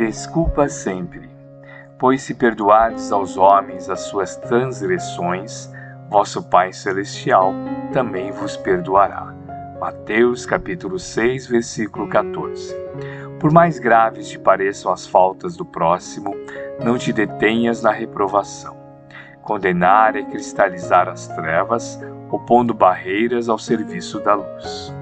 Desculpa sempre, pois se perdoardes aos homens as suas transgressões, vosso Pai celestial também vos perdoará. Mateus capítulo 6, versículo 14. Por mais graves te pareçam as faltas do próximo, não te detenhas na reprovação. Condenar é cristalizar as trevas, opondo barreiras ao serviço da luz.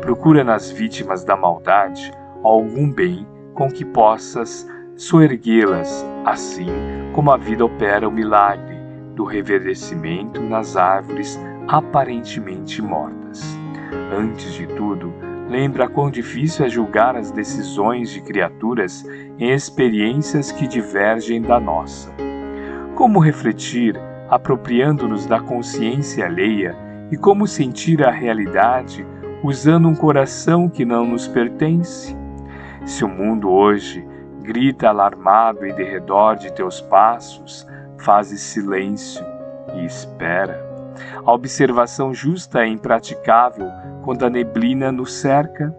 Procura nas vítimas da maldade algum bem com que possas soerguê-las, assim como a vida opera o milagre do reverdecimento nas árvores aparentemente mortas. Antes de tudo, lembra quão difícil é julgar as decisões de criaturas em experiências que divergem da nossa. Como refletir, apropriando-nos da consciência alheia, e como sentir a realidade usando um coração que não nos pertence? Se o mundo hoje grita alarmado em derredor de teus passos, fazes silêncio e espera. A observação justa é impraticável quando a neblina nos cerca.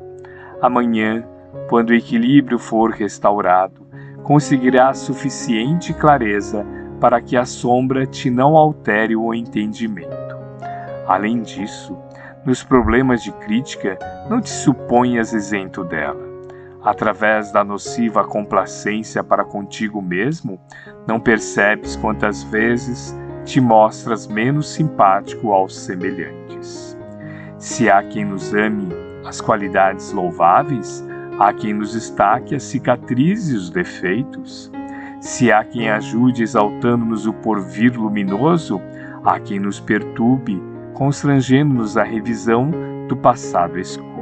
Amanhã, quando o equilíbrio for restaurado, conseguirás suficiente clareza para que a sombra te não altere o entendimento. Além disso, nos problemas de crítica, não te suponhas isento dela. Através da nociva complacência para contigo mesmo, não percebes quantas vezes te mostras menos simpático aos semelhantes. Se há quem nos ame as qualidades louváveis, há quem nos destaque as cicatrizes e os defeitos. Se há quem ajude exaltando-nos o porvir luminoso, há quem nos perturbe, constrangendo-nos à revisão do passado escuro.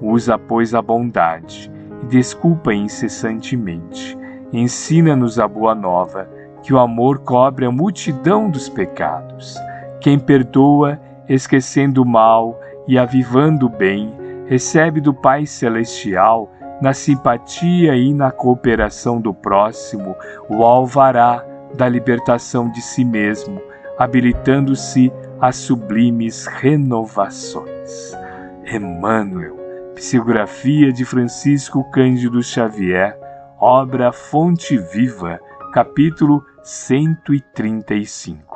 Usa, pois, a bondade e desculpa incessantemente. Ensina-nos a boa nova que o amor cobre a multidão dos pecados. Quem perdoa, esquecendo o mal e avivando o bem, recebe do Pai Celestial, na simpatia e na cooperação do próximo, o alvará da libertação de si mesmo, habilitando-se a sublimes renovações. Emmanuel, psicografia de Francisco Cândido Xavier, obra Fonte Viva, capítulo 135